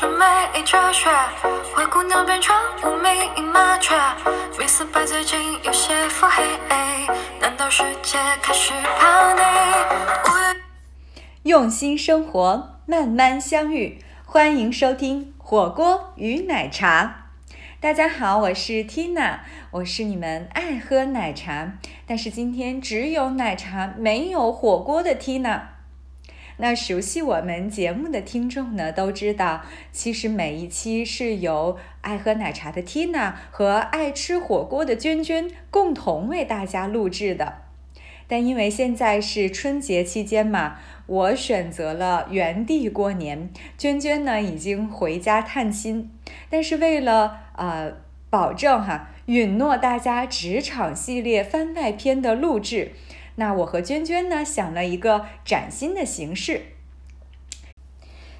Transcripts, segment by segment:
审美哲学，灰姑娘变成无名麻雀，米色白最近有些腹黑，难道世界开始怕你？用心生活，慢慢相遇，欢迎收听火锅与奶茶。大家好，我是 Tina，我是你们爱喝奶茶，但是今天只有奶茶没有火锅的 Tina。那熟悉我们节目的听众呢，都知道，其实每一期是由爱喝奶茶的 Tina 和爱吃火锅的娟娟共同为大家录制的。但因为现在是春节期间嘛，我选择了原地过年，娟娟呢已经回家探亲。但是为了呃保证哈，允诺大家职场系列番外篇的录制。那我和娟娟呢想了一个崭新的形式，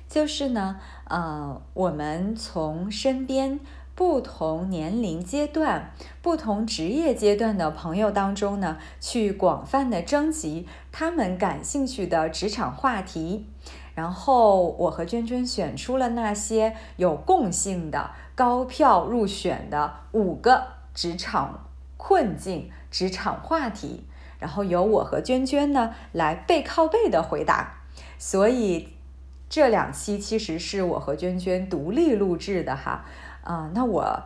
就是呢，呃，我们从身边不同年龄阶段、不同职业阶段的朋友当中呢，去广泛的征集他们感兴趣的职场话题，然后我和娟娟选出了那些有共性的、高票入选的五个职场困境、职场话题。然后由我和娟娟呢来背靠背的回答，所以这两期其实是我和娟娟独立录制的哈，啊，那我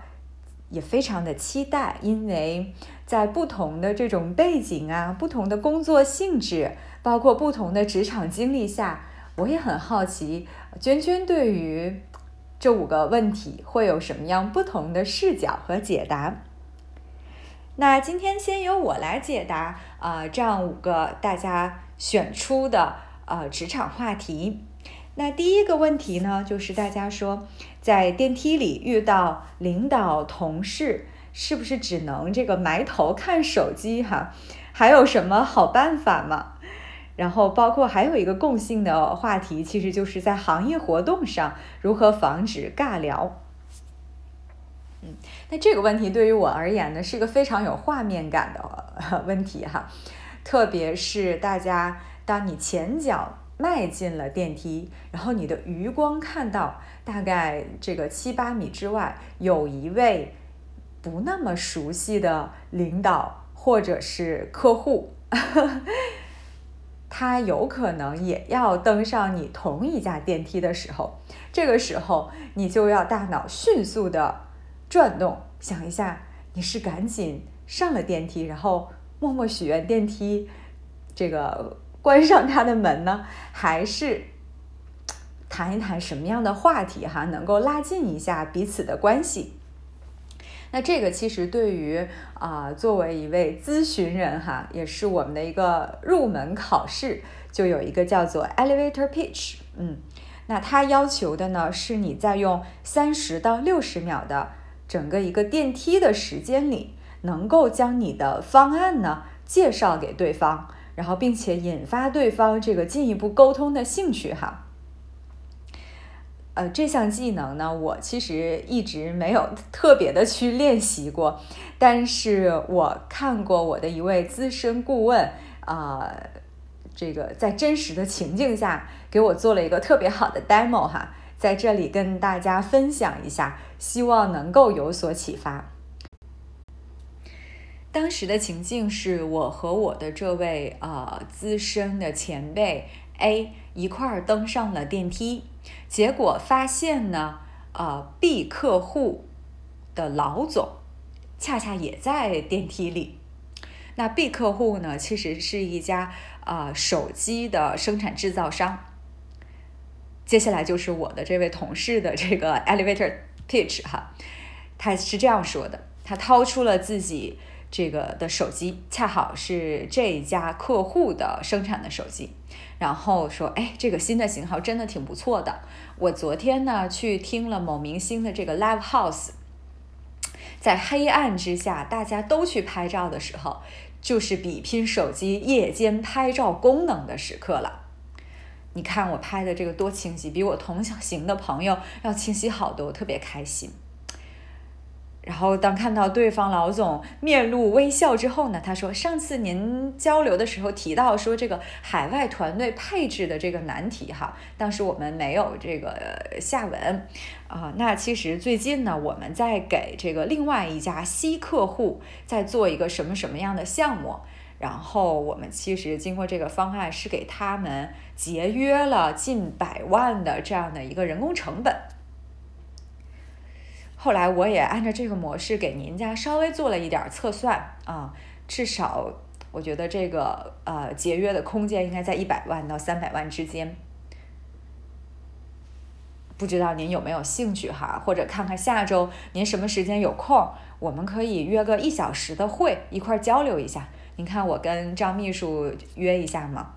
也非常的期待，因为在不同的这种背景啊、不同的工作性质，包括不同的职场经历下，我也很好奇娟娟对于这五个问题会有什么样不同的视角和解答。那今天先由我来解答啊，这样五个大家选出的呃职场话题。那第一个问题呢，就是大家说在电梯里遇到领导同事，是不是只能这个埋头看手机哈？还有什么好办法吗？然后包括还有一个共性的话题，其实就是在行业活动上如何防止尬聊。嗯，那这个问题对于我而言呢，是一个非常有画面感的 问题哈。特别是大家，当你前脚迈进了电梯，然后你的余光看到大概这个七八米之外有一位不那么熟悉的领导或者是客户，他有可能也要登上你同一架电梯的时候，这个时候你就要大脑迅速的。转动，想一下，你是赶紧上了电梯，然后默默许愿电梯这个关上它的门呢，还是 谈一谈什么样的话题哈，能够拉近一下彼此的关系？那这个其实对于啊，作为一位咨询人哈，也是我们的一个入门考试，就有一个叫做 elevator pitch，嗯，那它要求的呢，是你在用三十到六十秒的。整个一个电梯的时间里，能够将你的方案呢介绍给对方，然后并且引发对方这个进一步沟通的兴趣哈。呃，这项技能呢，我其实一直没有特别的去练习过，但是我看过我的一位资深顾问啊，这个在真实的情境下给我做了一个特别好的 demo 哈。在这里跟大家分享一下，希望能够有所启发。当时的情境是我和我的这位呃资深的前辈 A 一块儿登上了电梯，结果发现呢，呃 B 客户的老总恰恰也在电梯里。那 B 客户呢，其实是一家呃手机的生产制造商。接下来就是我的这位同事的这个 elevator pitch 哈，他是这样说的：他掏出了自己这个的手机，恰好是这家客户的生产的手机，然后说：“哎，这个新的型号真的挺不错的。我昨天呢去听了某明星的这个 live house，在黑暗之下大家都去拍照的时候，就是比拼手机夜间拍照功能的时刻了。”你看我拍的这个多清晰，比我同行的朋友要清晰好多，我特别开心。然后当看到对方老总面露微笑之后呢，他说：“上次您交流的时候提到说这个海外团队配置的这个难题哈，当时我们没有这个下文啊。那其实最近呢，我们在给这个另外一家西客户在做一个什么什么样的项目，然后我们其实经过这个方案是给他们节约了近百万的这样的一个人工成本。”后来我也按照这个模式给您家稍微做了一点测算啊，至少我觉得这个呃节约的空间应该在一百万到三百万之间。不知道您有没有兴趣哈？或者看看下周您什么时间有空，我们可以约个一小时的会，一块交流一下。您看我跟张秘书约一下吗？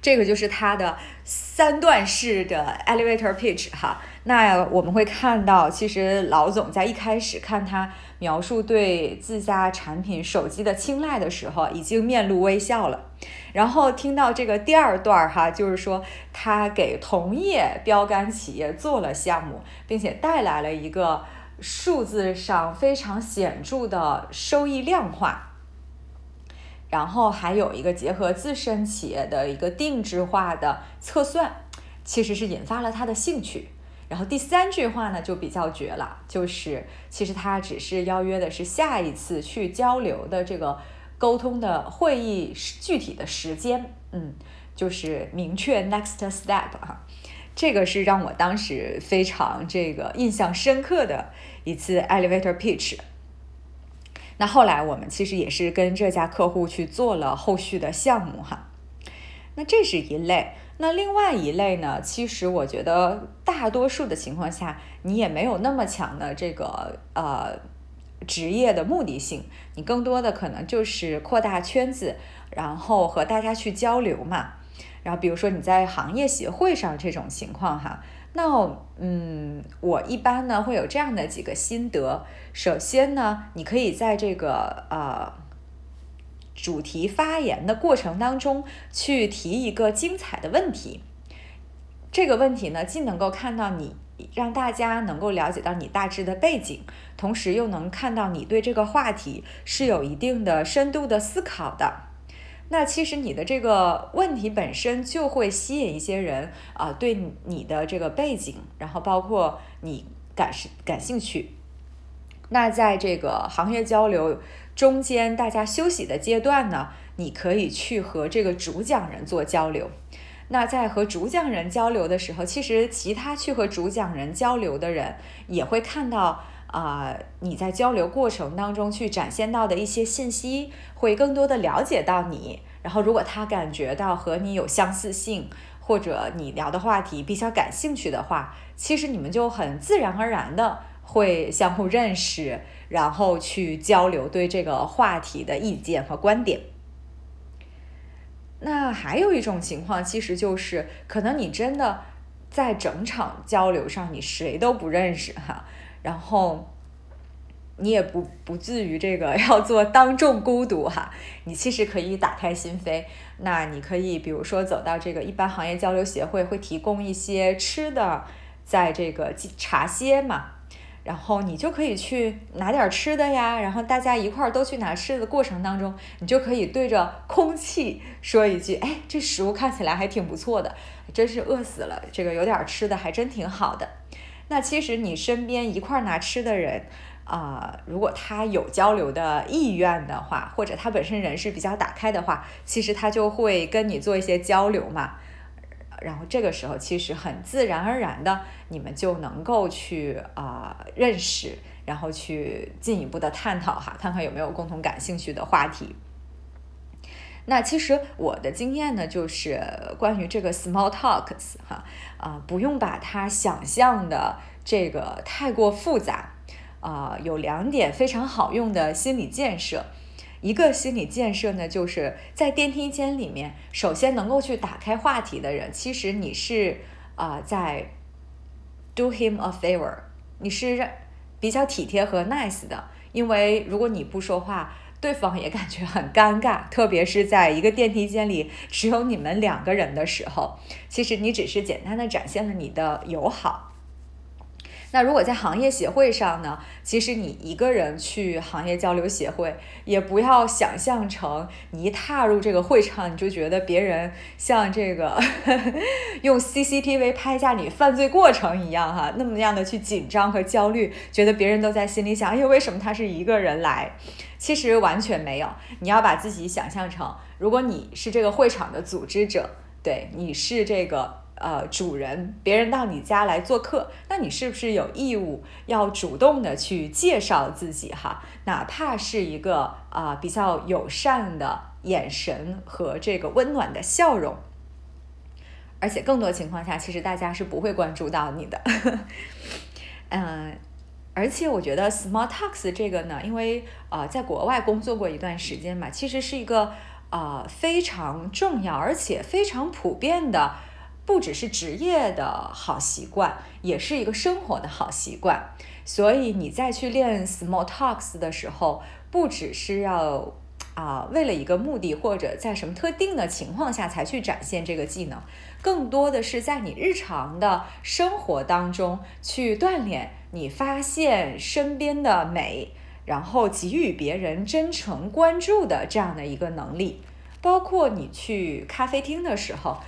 这个就是他的三段式的 elevator pitch 哈。那我们会看到，其实老总在一开始看他描述对自家产品手机的青睐的时候，已经面露微笑了。然后听到这个第二段哈，就是说他给同业标杆企业做了项目，并且带来了一个数字上非常显著的收益量化。然后还有一个结合自身企业的一个定制化的测算，其实是引发了他的兴趣。然后第三句话呢就比较绝了，就是其实他只是邀约的是下一次去交流的这个沟通的会议具体的时间，嗯，就是明确 next step 啊，这个是让我当时非常这个印象深刻的一次 elevator pitch。那后来我们其实也是跟这家客户去做了后续的项目哈，那这是一类。那另外一类呢，其实我觉得大多数的情况下，你也没有那么强的这个呃职业的目的性，你更多的可能就是扩大圈子，然后和大家去交流嘛。然后比如说你在行业协会上这种情况哈。那嗯，我一般呢会有这样的几个心得。首先呢，你可以在这个呃主题发言的过程当中去提一个精彩的问题。这个问题呢，既能够看到你让大家能够了解到你大致的背景，同时又能看到你对这个话题是有一定的深度的思考的。那其实你的这个问题本身就会吸引一些人啊，对你的这个背景，然后包括你感感兴趣。那在这个行业交流中间，大家休息的阶段呢，你可以去和这个主讲人做交流。那在和主讲人交流的时候，其实其他去和主讲人交流的人也会看到啊，你在交流过程当中去展现到的一些信息。会更多的了解到你，然后如果他感觉到和你有相似性，或者你聊的话题比较感兴趣的话，其实你们就很自然而然的会相互认识，然后去交流对这个话题的意见和观点。那还有一种情况，其实就是可能你真的在整场交流上你谁都不认识哈，然后。你也不不至于这个 要做当众孤独哈，你其实可以打开心扉。那你可以比如说走到这个一般行业交流协会会提供一些吃的，在这个茶歇嘛，然后你就可以去拿点吃的呀，然后大家一块儿都去拿吃的过程当中，你就可以对着空气说一句：“哎，这食物看起来还挺不错的，真是饿死了，这个有点吃的还真挺好的。”那其实你身边一块拿吃的人。啊，如果他有交流的意愿的话，或者他本身人是比较打开的话，其实他就会跟你做一些交流嘛。然后这个时候，其实很自然而然的，你们就能够去啊认识，然后去进一步的探讨哈，看看有没有共同感兴趣的话题。那其实我的经验呢，就是关于这个 small talks 哈，啊，不用把它想象的这个太过复杂。啊，有两点非常好用的心理建设。一个心理建设呢，就是在电梯间里面，首先能够去打开话题的人，其实你是啊在 do him a favor，你是比较体贴和 nice 的。因为如果你不说话，对方也感觉很尴尬，特别是在一个电梯间里只有你们两个人的时候，其实你只是简单的展现了你的友好。那如果在行业协会上呢，其实你一个人去行业交流协会，也不要想象成你一踏入这个会场，你就觉得别人像这个 用 CCTV 拍下你犯罪过程一样哈，那么样的去紧张和焦虑，觉得别人都在心里想，哎，为什么他是一个人来？其实完全没有，你要把自己想象成，如果你是这个会场的组织者，对，你是这个。呃，主人，别人到你家来做客，那你是不是有义务要主动的去介绍自己哈？哪怕是一个啊比较友善的眼神和这个温暖的笑容，而且更多情况下，其实大家是不会关注到你的。嗯，而且我觉得 small talks 这个呢，因为呃在国外工作过一段时间嘛，其实是一个呃非常重要而且非常普遍的。不只是职业的好习惯，也是一个生活的好习惯。所以你再去练 small talks 的时候，不只是要啊为了一个目的，或者在什么特定的情况下才去展现这个技能，更多的是在你日常的生活当中去锻炼你发现身边的美，然后给予别人真诚关注的这样的一个能力。包括你去咖啡厅的时候。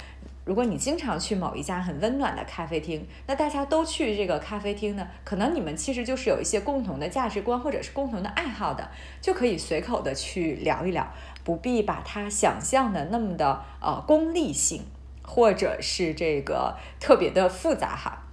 如果你经常去某一家很温暖的咖啡厅，那大家都去这个咖啡厅呢，可能你们其实就是有一些共同的价值观或者是共同的爱好的，就可以随口的去聊一聊，不必把它想象的那么的呃功利性，或者是这个特别的复杂哈。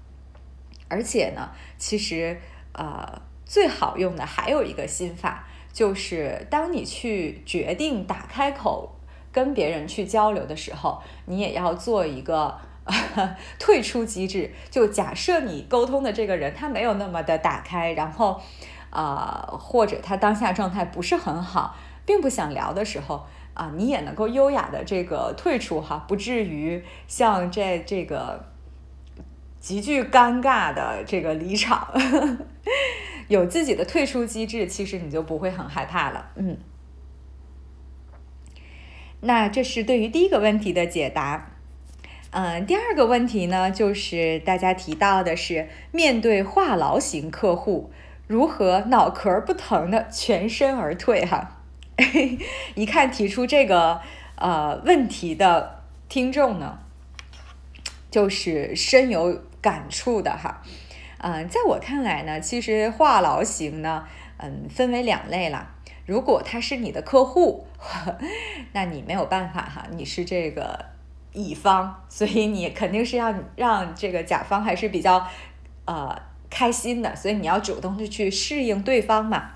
而且呢，其实呃最好用的还有一个心法，就是当你去决定打开口。跟别人去交流的时候，你也要做一个 退出机制。就假设你沟通的这个人他没有那么的打开，然后，呃，或者他当下状态不是很好，并不想聊的时候，啊，你也能够优雅的这个退出哈，不至于像这这个极具尴尬的这个离场。有自己的退出机制，其实你就不会很害怕了。嗯。那这是对于第一个问题的解答，嗯，第二个问题呢，就是大家提到的是面对话痨型客户，如何脑壳不疼的全身而退哈？一看提出这个呃问题的听众呢，就是深有感触的哈。嗯，在我看来呢，其实话痨型呢，嗯，分为两类了。如果他是你的客户，那你没有办法哈，你是这个乙方，所以你肯定是要让这个甲方还是比较呃开心的，所以你要主动的去适应对方嘛。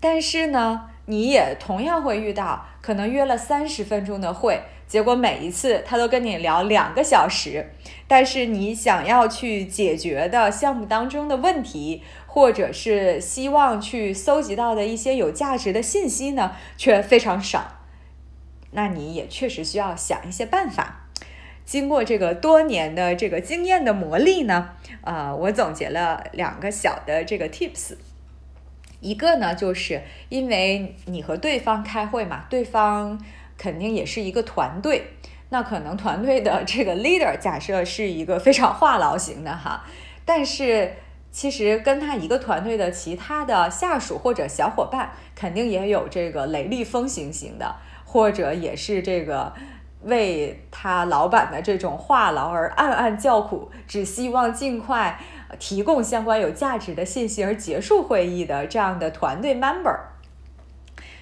但是呢，你也同样会遇到，可能约了三十分钟的会，结果每一次他都跟你聊两个小时，但是你想要去解决的项目当中的问题。或者是希望去搜集到的一些有价值的信息呢，却非常少。那你也确实需要想一些办法。经过这个多年的这个经验的磨砺呢，呃，我总结了两个小的这个 tips。一个呢，就是因为你和对方开会嘛，对方肯定也是一个团队，那可能团队的这个 leader 假设是一个非常话痨型的哈，但是。其实跟他一个团队的其他的下属或者小伙伴，肯定也有这个雷厉风行型的，或者也是这个为他老板的这种话痨而暗暗叫苦，只希望尽快提供相关有价值的信息而结束会议的这样的团队 member。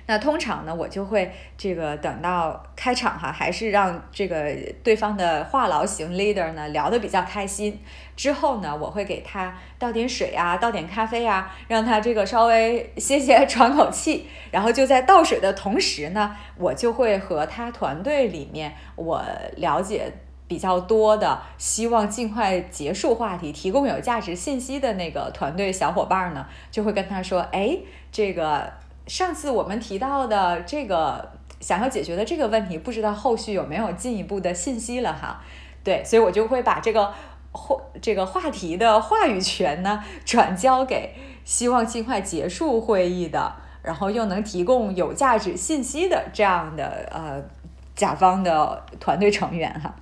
那通常呢，我就会这个等到开场哈，还是让这个对方的话痨型 leader 呢聊得比较开心。之后呢，我会给他倒点水啊，倒点咖啡啊，让他这个稍微歇歇喘口气。然后就在倒水的同时呢，我就会和他团队里面我了解比较多的，希望尽快结束话题、提供有价值信息的那个团队小伙伴呢，就会跟他说：“哎，这个。”上次我们提到的这个想要解决的这个问题，不知道后续有没有进一步的信息了哈？对，所以我就会把这个话这个话题的话语权呢，转交给希望尽快结束会议的，然后又能提供有价值信息的这样的呃甲方的团队成员哈。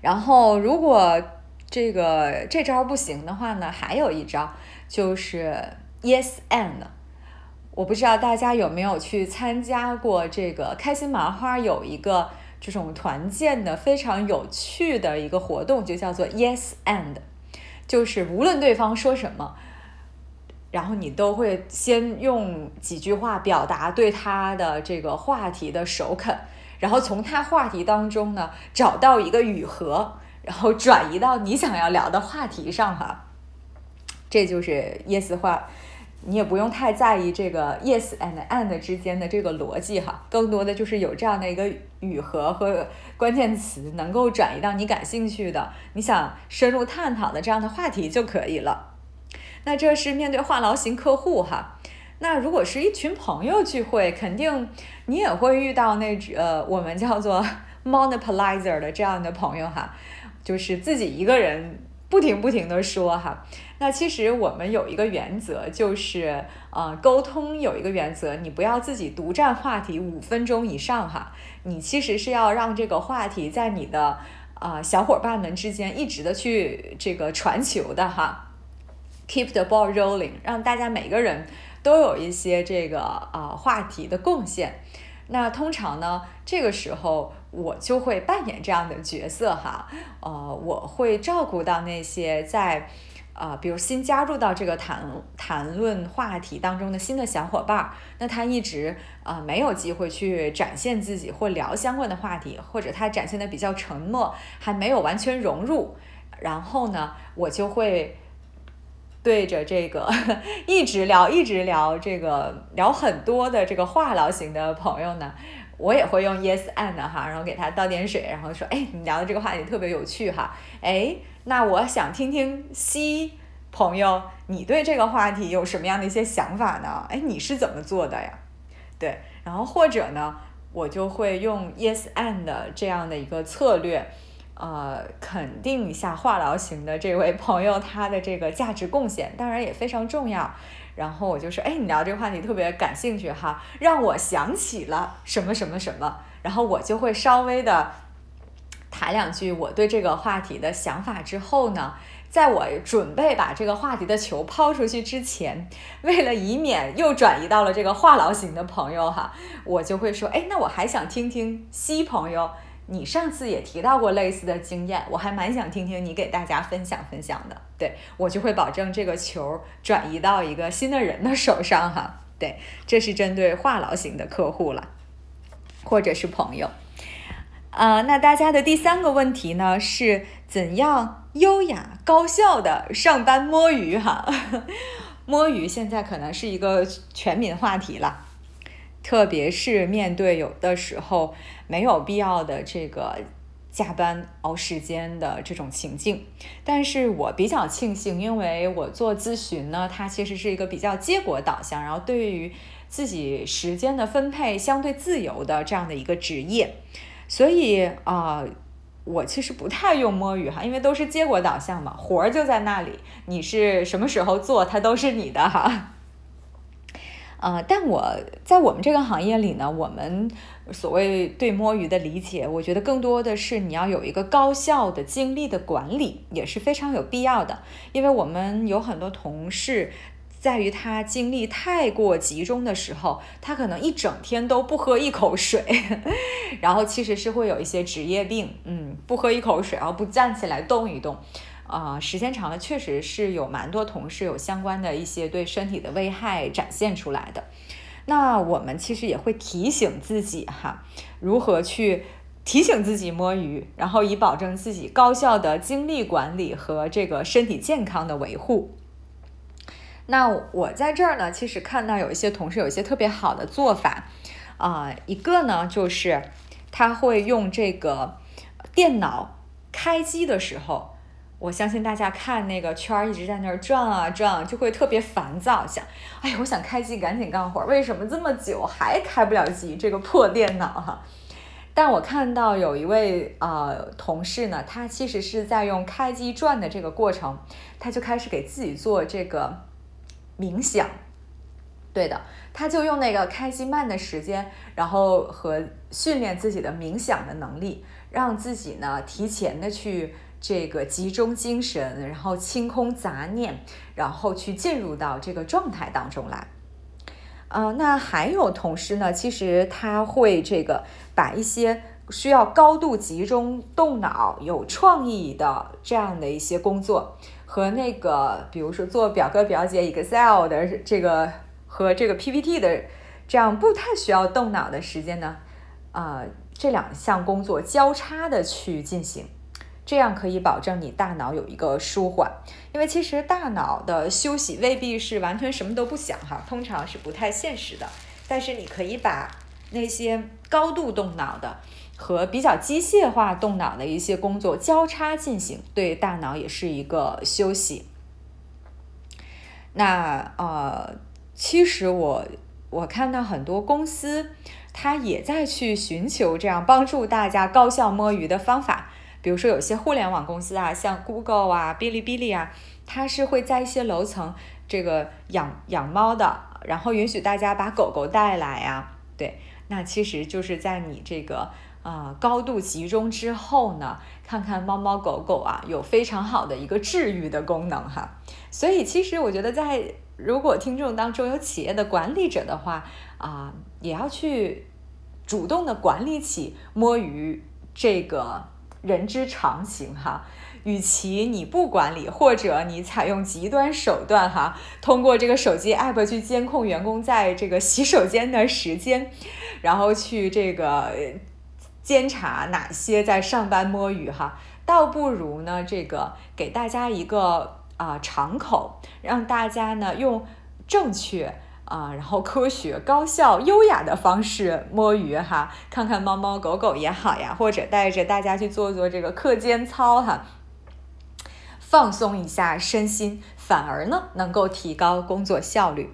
然后如果这个这招不行的话呢，还有一招就是 yes and。我不知道大家有没有去参加过这个开心麻花有一个这种团建的非常有趣的一个活动，就叫做 yes and，就是无论对方说什么。然后你都会先用几句话表达对他的这个话题的首肯，然后从他话题当中呢找到一个语合，然后转移到你想要聊的话题上哈。这就是 yes 话，你也不用太在意这个 yes and and 之间的这个逻辑哈，更多的就是有这样的一个语合和关键词能够转移到你感兴趣的、你想深入探讨的这样的话题就可以了。那这是面对话痨型客户哈，那如果是一群朋友聚会，肯定你也会遇到那呃我们叫做 monopolizer 的这样的朋友哈，就是自己一个人不停不停的说哈。那其实我们有一个原则，就是呃沟通有一个原则，你不要自己独占话题五分钟以上哈，你其实是要让这个话题在你的啊小伙伴们之间一直的去这个传球的哈。Keep the ball rolling，让大家每个人都有一些这个啊话题的贡献。那通常呢，这个时候我就会扮演这样的角色哈，呃，我会照顾到那些在啊，比如新加入到这个谈谈论话题当中的新的小伙伴，那他一直啊没有机会去展现自己或聊相关的话题，或者他展现的比较沉默，还没有完全融入。然后呢，我就会。对着这个 一直聊一直聊这个聊很多的这个话痨型的朋友呢，我也会用 yes and 哈，然后给他倒点水，然后说，哎，你聊的这个话题特别有趣哈，哎，那我想听听 C 朋友，你对这个话题有什么样的一些想法呢？哎，你是怎么做的呀？对，然后或者呢，我就会用 yes and 这样的一个策略。呃，肯定一下话痨型的这位朋友他的这个价值贡献，当然也非常重要。然后我就说，哎，你聊这个话题特别感兴趣哈，让我想起了什么什么什么。然后我就会稍微的谈两句我对这个话题的想法之后呢，在我准备把这个话题的球抛出去之前，为了以免又转移到了这个话痨型的朋友哈，我就会说，哎，那我还想听听 C 朋友。你上次也提到过类似的经验，我还蛮想听听你给大家分享分享的。对我就会保证这个球转移到一个新的人的手上哈。对，这是针对话痨型的客户了，或者是朋友。呃，那大家的第三个问题呢，是怎样优雅高效的上班摸鱼哈？摸鱼现在可能是一个全民话题了。特别是面对有的时候没有必要的这个加班熬时间的这种情境，但是我比较庆幸，因为我做咨询呢，它其实是一个比较结果导向，然后对于自己时间的分配相对自由的这样的一个职业，所以啊，我其实不太用摸鱼哈，因为都是结果导向嘛，活儿就在那里，你是什么时候做，它都是你的哈。呃，但我在我们这个行业里呢，我们所谓对摸鱼的理解，我觉得更多的是你要有一个高效的精力的管理，也是非常有必要的。因为我们有很多同事，在于他精力太过集中的时候，他可能一整天都不喝一口水，然后其实是会有一些职业病，嗯，不喝一口水，然后不站起来动一动。啊，时间长了，确实是有蛮多同事有相关的一些对身体的危害展现出来的。那我们其实也会提醒自己哈，如何去提醒自己摸鱼，然后以保证自己高效的精力管理和这个身体健康的维护。那我在这儿呢，其实看到有一些同事有一些特别好的做法啊，一个呢就是他会用这个电脑开机的时候。我相信大家看那个圈儿一直在那儿转啊转，就会特别烦躁，想，哎呀，我想开机赶紧干活儿，为什么这么久还开不了机？这个破电脑哈！但我看到有一位呃同事呢，他其实是在用开机转的这个过程，他就开始给自己做这个冥想。对的，他就用那个开机慢的时间，然后和训练自己的冥想的能力，让自己呢提前的去。这个集中精神，然后清空杂念，然后去进入到这个状态当中来。呃，那还有同事呢，其实他会这个把一些需要高度集中动脑、有创意的这样的一些工作，和那个比如说做表哥表姐 Excel 的这个和这个 PPT 的这样不太需要动脑的时间呢，呃，这两项工作交叉的去进行。这样可以保证你大脑有一个舒缓，因为其实大脑的休息未必是完全什么都不想哈，通常是不太现实的。但是你可以把那些高度动脑的和比较机械化动脑的一些工作交叉进行，对大脑也是一个休息。那呃，其实我我看到很多公司，它也在去寻求这样帮助大家高效摸鱼的方法。比如说，有些互联网公司啊，像 Google 啊、哔哩哔哩啊，它是会在一些楼层这个养养猫的，然后允许大家把狗狗带来啊。对，那其实就是在你这个呃高度集中之后呢，看看猫猫狗狗啊，有非常好的一个治愈的功能哈。所以，其实我觉得，在如果听众当中有企业的管理者的话啊，也要去主动的管理起摸鱼这个。人之常情哈，与其你不管理，或者你采用极端手段哈，通过这个手机 app 去监控员工在这个洗手间的时间，然后去这个监察哪些在上班摸鱼哈，倒不如呢这个给大家一个啊敞口，让大家呢用正确。啊，然后科学、高效、优雅的方式摸鱼哈，看看猫猫狗狗也好呀，或者带着大家去做做这个课间操哈，放松一下身心，反而呢能够提高工作效率。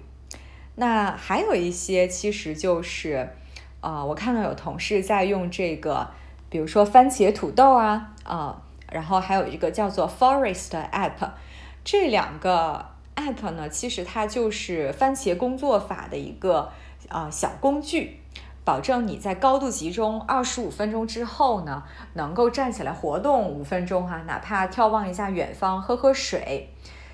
那还有一些其实就是，啊，我看到有同事在用这个，比如说番茄土豆啊，啊，然后还有一个叫做 Forest App，这两个。App 呢，其实它就是番茄工作法的一个啊小工具，保证你在高度集中二十五分钟之后呢，能够站起来活动五分钟哈，哪怕眺望一下远方，喝喝水。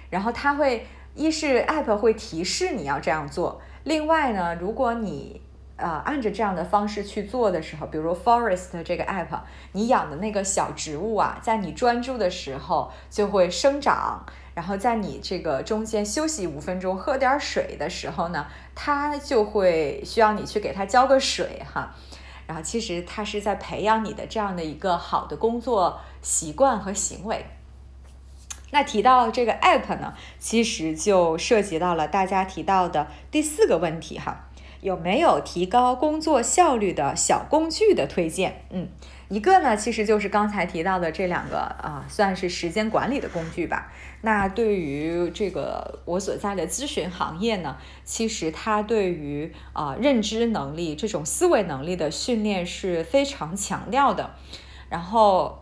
然后它会一是 app 会提示你要这样做，另外呢，如果你呃按着这样的方式去做的时候，比如 forest 这个 app，你养的那个小植物啊，在你专注的时候就会生长。然后在你这个中间休息五分钟、喝点水的时候呢，它就会需要你去给它浇个水哈。然后其实它是在培养你的这样的一个好的工作习惯和行为。那提到这个 app 呢，其实就涉及到了大家提到的第四个问题哈，有没有提高工作效率的小工具的推荐？嗯。一个呢，其实就是刚才提到的这两个啊，算是时间管理的工具吧。那对于这个我所在的咨询行业呢，其实它对于啊认知能力这种思维能力的训练是非常强调的。然后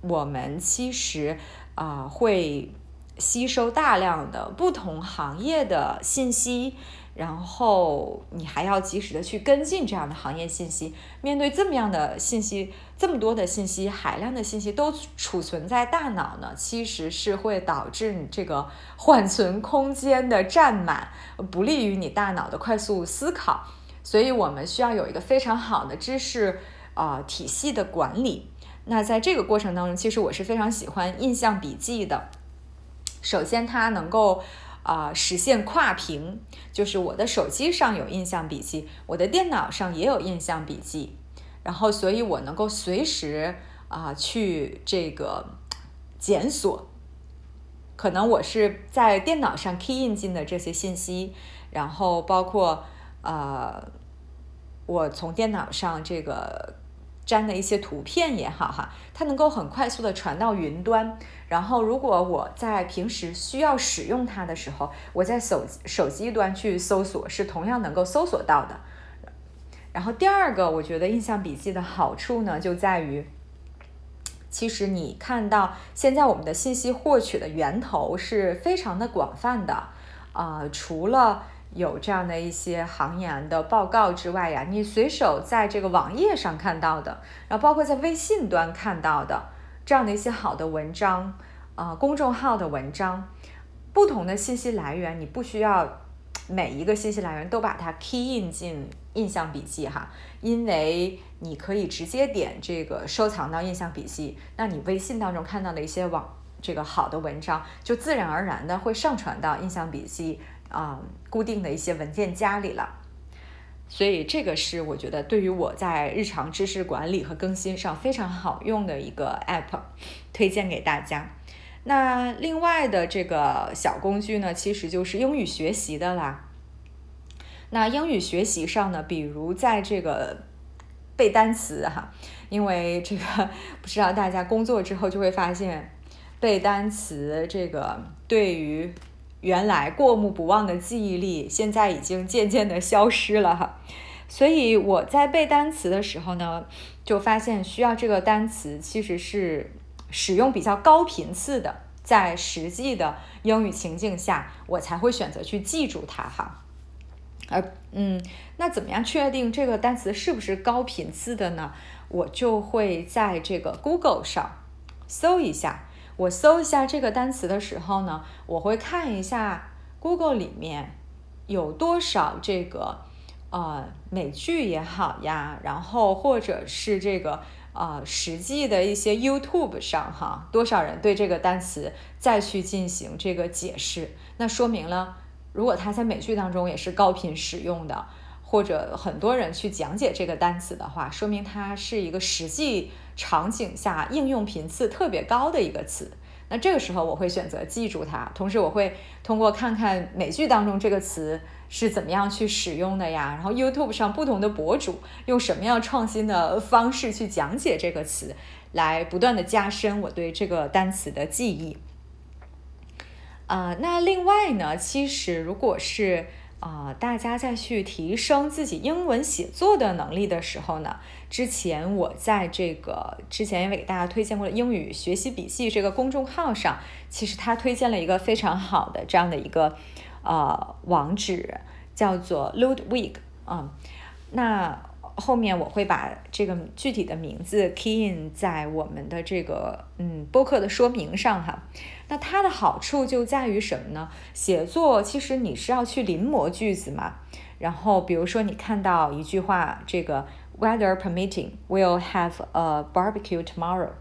我们其实啊会吸收大量的不同行业的信息。然后你还要及时的去跟进这样的行业信息。面对这么样的信息，这么多的信息，海量的信息都储存在大脑呢，其实是会导致你这个缓存空间的占满，不利于你大脑的快速思考。所以我们需要有一个非常好的知识啊体系的管理。那在这个过程当中，其实我是非常喜欢印象笔记的。首先，它能够。啊，实现跨屏，就是我的手机上有印象笔记，我的电脑上也有印象笔记，然后，所以我能够随时啊去这个检索，可能我是在电脑上 key 印进的这些信息，然后包括呃，我从电脑上这个。粘的一些图片也好哈，它能够很快速的传到云端。然后，如果我在平时需要使用它的时候，我在手手机端去搜索是同样能够搜索到的。然后第二个，我觉得印象笔记的好处呢，就在于，其实你看到现在我们的信息获取的源头是非常的广泛的啊，除了。有这样的一些行研的报告之外呀，你随手在这个网页上看到的，然后包括在微信端看到的，这样的一些好的文章，啊，公众号的文章，不同的信息来源，你不需要每一个信息来源都把它 key in 进印象笔记哈，因为你可以直接点这个收藏到印象笔记，那你微信当中看到的一些网这个好的文章，就自然而然的会上传到印象笔记啊固定的一些文件夹里了。所以这个是我觉得对于我在日常知识管理和更新上非常好用的一个 app，推荐给大家。那另外的这个小工具呢，其实就是英语学习的啦。那英语学习上呢，比如在这个背单词哈，因为这个不知道大家工作之后就会发现，背单词这个对于。原来过目不忘的记忆力，现在已经渐渐的消失了哈。所以我在背单词的时候呢，就发现需要这个单词其实是使用比较高频次的，在实际的英语情境下，我才会选择去记住它哈。而嗯，那怎么样确定这个单词是不是高频次的呢？我就会在这个 Google 上搜一下。我搜一下这个单词的时候呢，我会看一下 Google 里面有多少这个呃美剧也好呀，然后或者是这个呃实际的一些 YouTube 上哈，多少人对这个单词再去进行这个解释，那说明了如果它在美剧当中也是高频使用的，或者很多人去讲解这个单词的话，说明它是一个实际。场景下应用频次特别高的一个词，那这个时候我会选择记住它，同时我会通过看看美剧当中这个词是怎么样去使用的呀，然后 YouTube 上不同的博主用什么样创新的方式去讲解这个词，来不断的加深我对这个单词的记忆。啊，那另外呢，其实如果是啊，大家在去提升自己英文写作的能力的时候呢，之前我在这个之前也给大家推荐过的英语学习笔记这个公众号上，其实他推荐了一个非常好的这样的一个呃网址，叫做 Loudwig 啊，那。后面我会把这个具体的名字 key in 在我们的这个嗯播客的说明上哈。那它的好处就在于什么呢？写作其实你是要去临摹句子嘛。然后比如说你看到一句话，这个 weather permitting we'll have a barbecue tomorrow。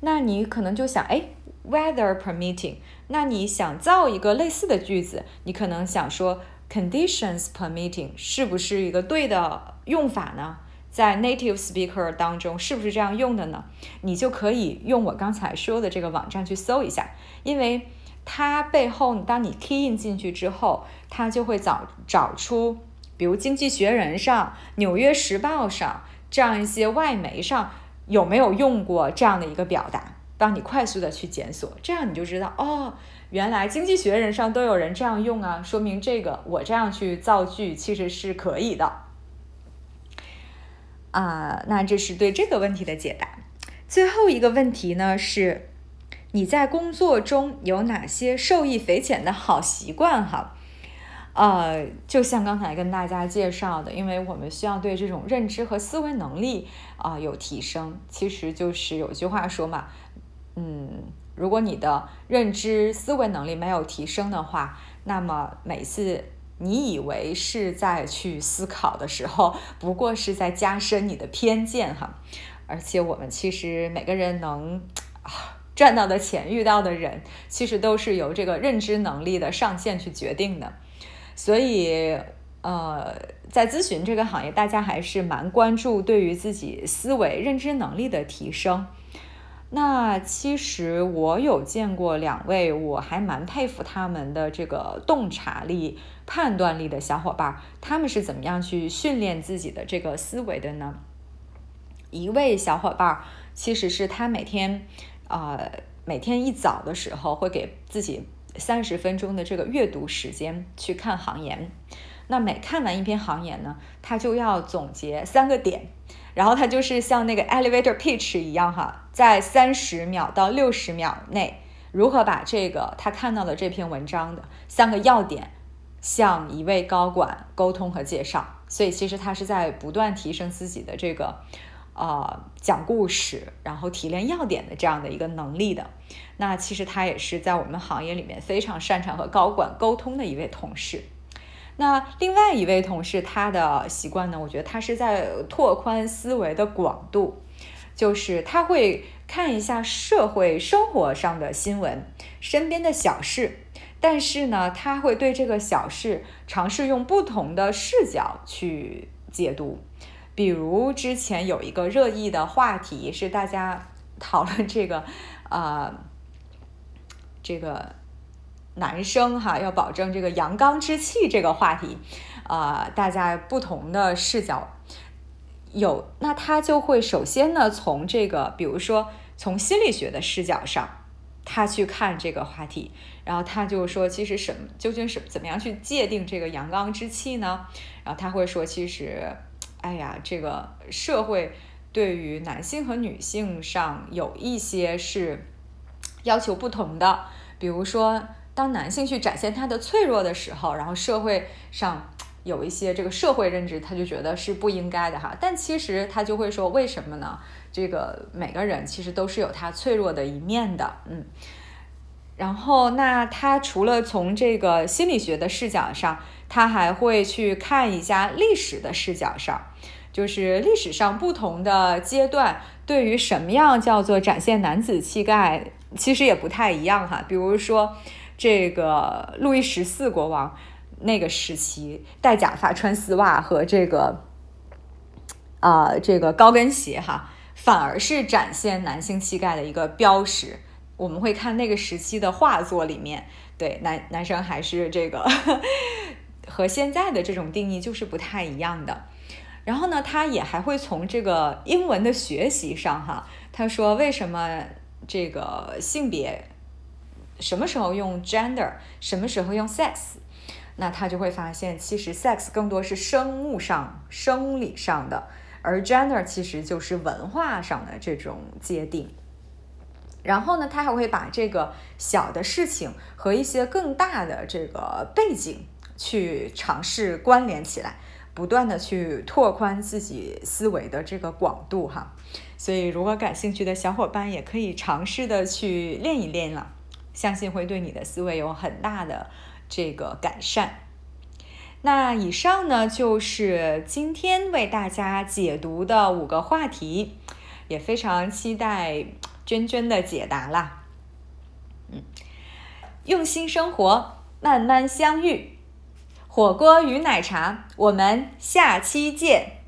那你可能就想，哎，weather permitting，那你想造一个类似的句子，你可能想说。Conditions permitting 是不是一个对的用法呢？在 native speaker 当中是不是这样用的呢？你就可以用我刚才说的这个网站去搜一下，因为它背后当你 key in 进去之后，它就会找找出，比如《经济学人》上、《纽约时报》上这样一些外媒上有没有用过这样的一个表达，帮你快速的去检索，这样你就知道哦。原来《经济学人》上都有人这样用啊，说明这个我这样去造句其实是可以的啊。那这是对这个问题的解答。最后一个问题呢是，你在工作中有哪些受益匪浅的好习惯？哈，呃，就像刚才跟大家介绍的，因为我们需要对这种认知和思维能力啊有提升。其实就是有句话说嘛，嗯。如果你的认知思维能力没有提升的话，那么每次你以为是在去思考的时候，不过是在加深你的偏见哈。而且我们其实每个人能赚到的钱、遇到的人，其实都是由这个认知能力的上限去决定的。所以，呃，在咨询这个行业，大家还是蛮关注对于自己思维认知能力的提升。那其实我有见过两位，我还蛮佩服他们的这个洞察力、判断力的小伙伴，他们是怎么样去训练自己的这个思维的呢？一位小伙伴其实是他每天，呃，每天一早的时候会给自己三十分钟的这个阅读时间去看行言，那每看完一篇行言呢，他就要总结三个点。然后它就是像那个 elevator pitch 一样哈，在三十秒到六十秒内，如何把这个他看到的这篇文章的三个要点，向一位高管沟通和介绍。所以其实他是在不断提升自己的这个，呃讲故事，然后提炼要点的这样的一个能力的。那其实他也是在我们行业里面非常擅长和高管沟通的一位同事。那另外一位同事，他的习惯呢，我觉得他是在拓宽思维的广度，就是他会看一下社会生活上的新闻，身边的小事，但是呢，他会对这个小事尝试用不同的视角去解读。比如之前有一个热议的话题是大家讨论这个，呃，这个。男生哈要保证这个阳刚之气这个话题，啊，大家不同的视角有，那他就会首先呢从这个，比如说从心理学的视角上，他去看这个话题，然后他就说，其实什么究竟是怎么样去界定这个阳刚之气呢？然后他会说，其实，哎呀，这个社会对于男性和女性上有一些是要求不同的，比如说。当男性去展现他的脆弱的时候，然后社会上有一些这个社会认知，他就觉得是不应该的哈。但其实他就会说，为什么呢？这个每个人其实都是有他脆弱的一面的，嗯。然后那他除了从这个心理学的视角上，他还会去看一下历史的视角上，就是历史上不同的阶段对于什么样叫做展现男子气概，其实也不太一样哈。比如说。这个路易十四国王那个时期戴假发、穿丝袜和这个啊这个高跟鞋哈，反而是展现男性气概的一个标识。我们会看那个时期的画作里面，对男男生还是这个 和现在的这种定义就是不太一样的。然后呢，他也还会从这个英文的学习上哈，他说为什么这个性别。什么时候用 gender，什么时候用 sex，那他就会发现，其实 sex 更多是生物上、生理上的，而 gender 其实就是文化上的这种界定。然后呢，他还会把这个小的事情和一些更大的这个背景去尝试关联起来，不断的去拓宽自己思维的这个广度哈。所以，如果感兴趣的小伙伴也可以尝试的去练一练了。相信会对你的思维有很大的这个改善。那以上呢就是今天为大家解读的五个话题，也非常期待娟娟的解答啦。嗯，用心生活，慢慢相遇，火锅与奶茶，我们下期见。